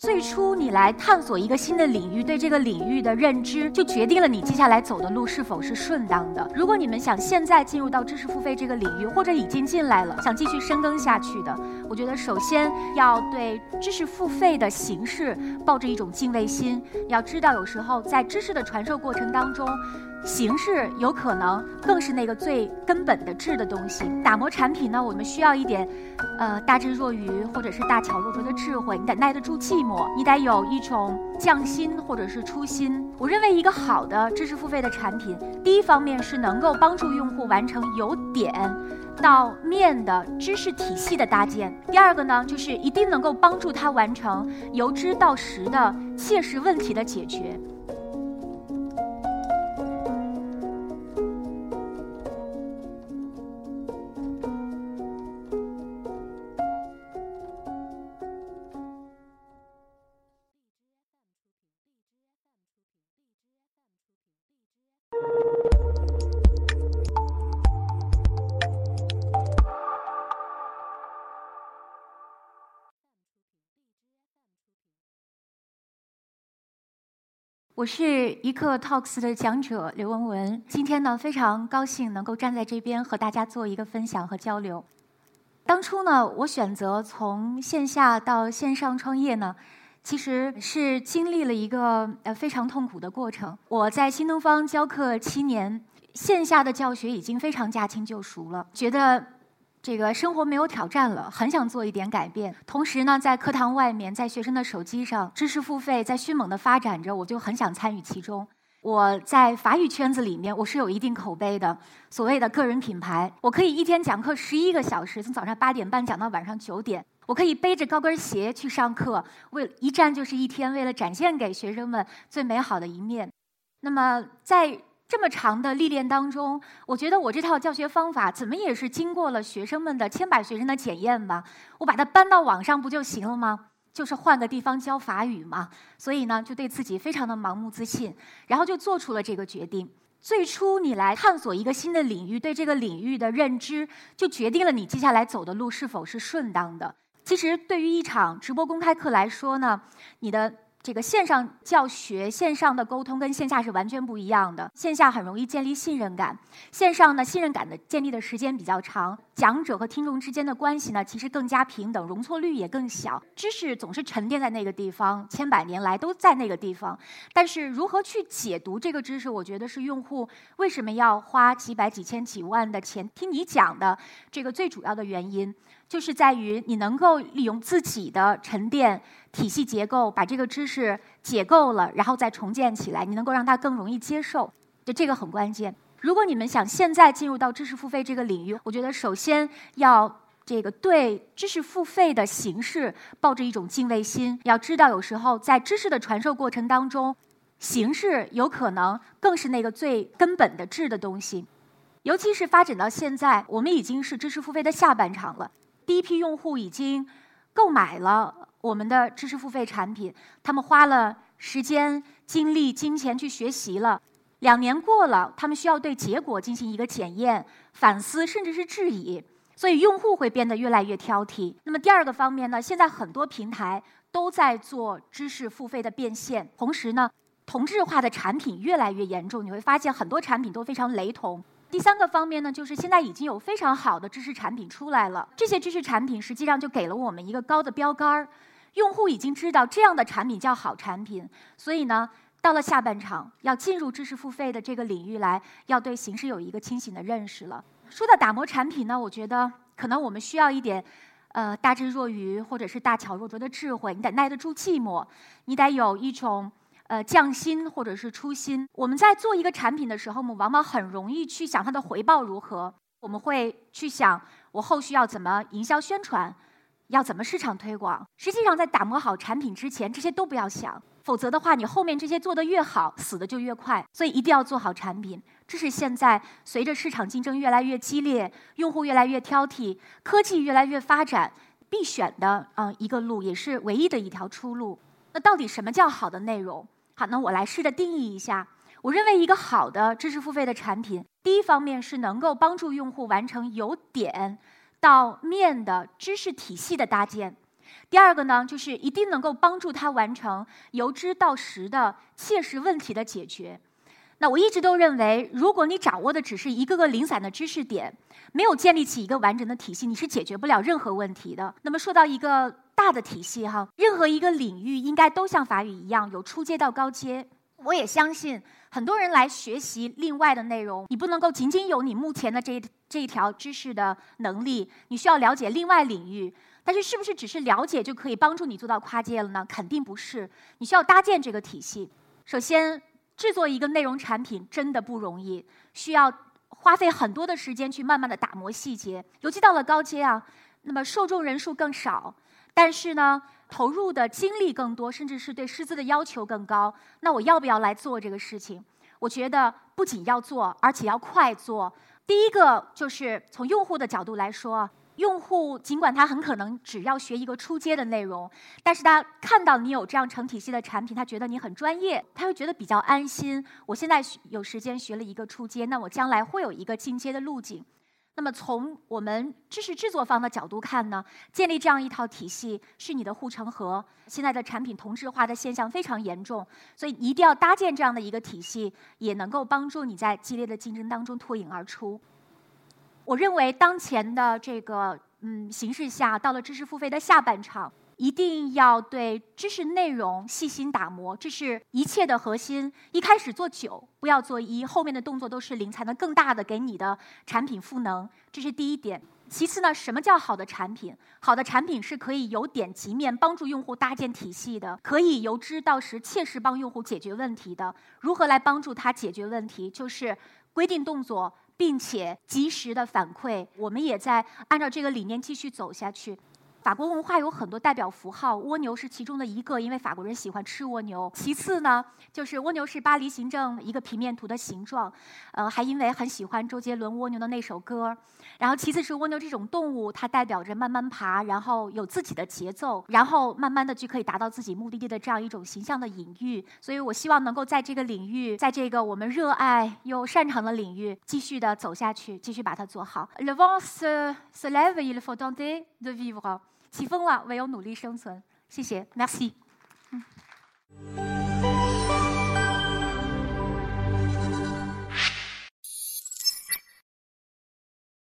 最初你来探索一个新的领域，对这个领域的认知，就决定了你接下来走的路是否是顺当的。如果你们想现在进入到知识付费这个领域，或者已经进来了，想继续深耕下去的，我觉得首先要对知识付费的形式抱着一种敬畏心。要知道，有时候在知识的传授过程当中。形式有可能更是那个最根本的质的东西。打磨产品呢，我们需要一点，呃，大智若愚或者是大巧若拙的智慧。你得耐得住寂寞，你得有一种匠心或者是初心。我认为一个好的知识付费的产品，第一方面是能够帮助用户完成由点到面的知识体系的搭建；第二个呢，就是一定能够帮助他完成由知到实的切实问题的解决。我是一课 Talks 的讲者刘文文，今天呢非常高兴能够站在这边和大家做一个分享和交流。当初呢，我选择从线下到线上创业呢，其实是经历了一个呃非常痛苦的过程。我在新东方教课七年，线下的教学已经非常驾轻就熟了，觉得。这个生活没有挑战了，很想做一点改变。同时呢，在课堂外面，在学生的手机上，知识付费在迅猛的发展着，我就很想参与其中。我在法语圈子里面，我是有一定口碑的，所谓的个人品牌。我可以一天讲课十一个小时，从早上八点半讲到晚上九点。我可以背着高跟鞋去上课，为一站就是一天，为了展现给学生们最美好的一面。那么在这么长的历练当中，我觉得我这套教学方法怎么也是经过了学生们的千百学生的检验吧。我把它搬到网上不就行了吗？就是换个地方教法语嘛。所以呢，就对自己非常的盲目自信，然后就做出了这个决定。最初你来探索一个新的领域，对这个领域的认知，就决定了你接下来走的路是否是顺当的。其实对于一场直播公开课来说呢，你的。这个线上教学、线上的沟通跟线下是完全不一样的。线下很容易建立信任感，线上呢，信任感的建立的时间比较长，讲者和听众之间的关系呢，其实更加平等，容错率也更小。知识总是沉淀在那个地方，千百年来都在那个地方。但是如何去解读这个知识，我觉得是用户为什么要花几百、几千、几万的钱听你讲的这个最主要的原因。就是在于你能够利用自己的沉淀体系结构，把这个知识解构了，然后再重建起来。你能够让它更容易接受，就这个很关键。如果你们想现在进入到知识付费这个领域，我觉得首先要这个对知识付费的形式抱着一种敬畏心。要知道，有时候在知识的传授过程当中，形式有可能更是那个最根本的质的东西。尤其是发展到现在，我们已经是知识付费的下半场了。第一批用户已经购买了我们的知识付费产品，他们花了时间、精力、金钱去学习了。两年过了，他们需要对结果进行一个检验、反思，甚至是质疑，所以用户会变得越来越挑剔。那么第二个方面呢？现在很多平台都在做知识付费的变现，同时呢，同质化的产品越来越严重。你会发现很多产品都非常雷同。第三个方面呢，就是现在已经有非常好的知识产品出来了。这些知识产品实际上就给了我们一个高的标杆儿，用户已经知道这样的产品叫好产品。所以呢，到了下半场要进入知识付费的这个领域来，要对形式有一个清醒的认识了。说到打磨产品呢，我觉得可能我们需要一点，呃，大智若愚或者是大巧若拙的智慧。你得耐得住寂寞，你得有一种。呃，匠心或者是初心，我们在做一个产品的时候，我们往往很容易去想它的回报如何。我们会去想，我后续要怎么营销宣传，要怎么市场推广。实际上，在打磨好产品之前，这些都不要想，否则的话，你后面这些做得越好，死的就越快。所以，一定要做好产品。这是现在随着市场竞争越来越激烈，用户越来越挑剔，科技越来越发展，必选的啊一个路，也是唯一的一条出路。那到底什么叫好的内容？好，那我来试着定义一下。我认为一个好的知识付费的产品，第一方面是能够帮助用户完成由点到面的知识体系的搭建。第二个呢，就是一定能够帮助他完成由知到实的切实问题的解决。那我一直都认为，如果你掌握的只是一个个零散的知识点，没有建立起一个完整的体系，你是解决不了任何问题的。那么说到一个大的体系哈，任何一个领域应该都像法语一样，有初阶到高阶。我也相信，很多人来学习另外的内容，你不能够仅仅有你目前的这这一条知识的能力，你需要了解另外领域。但是，是不是只是了解就可以帮助你做到跨界了呢？肯定不是，你需要搭建这个体系。首先。制作一个内容产品真的不容易，需要花费很多的时间去慢慢的打磨细节。尤其到了高阶啊，那么受众人数更少，但是呢，投入的精力更多，甚至是对师资的要求更高。那我要不要来做这个事情？我觉得不仅要做，而且要快做。第一个就是从用户的角度来说。用户尽管他很可能只要学一个初阶的内容，但是他看到你有这样成体系的产品，他觉得你很专业，他会觉得比较安心。我现在有时间学了一个初阶，那我将来会有一个进阶的路径。那么从我们知识制作方的角度看呢，建立这样一套体系是你的护城河。现在的产品同质化的现象非常严重，所以一定要搭建这样的一个体系，也能够帮助你在激烈的竞争当中脱颖而出。我认为当前的这个嗯形势下，到了知识付费的下半场，一定要对知识内容细心打磨，这是一切的核心。一开始做九，不要做一，后面的动作都是零，才能更大的给你的产品赋能。这是第一点。其次呢，什么叫好的产品？好的产品是可以由点及面，帮助用户搭建体系的，可以由知到实，切实帮用户解决问题的。如何来帮助他解决问题？就是规定动作。并且及时的反馈，我们也在按照这个理念继续走下去。法国文化有很多代表符号，蜗牛是其中的一个，因为法国人喜欢吃蜗牛。其次呢，就是蜗牛是巴黎行政一个平面图的形状，呃，还因为很喜欢周杰伦《蜗牛》的那首歌。然后其次是蜗牛这种动物，它代表着慢慢爬，然后有自己的节奏，然后慢慢的就可以达到自己目的地的这样一种形象的隐喻。所以我希望能够在这个领域，在这个我们热爱又擅长的领域，继续的走下去，继续把它做好。Le vent se se lève, il faut tenter de vivre. 起风了，唯有努力生存。谢谢，Merci。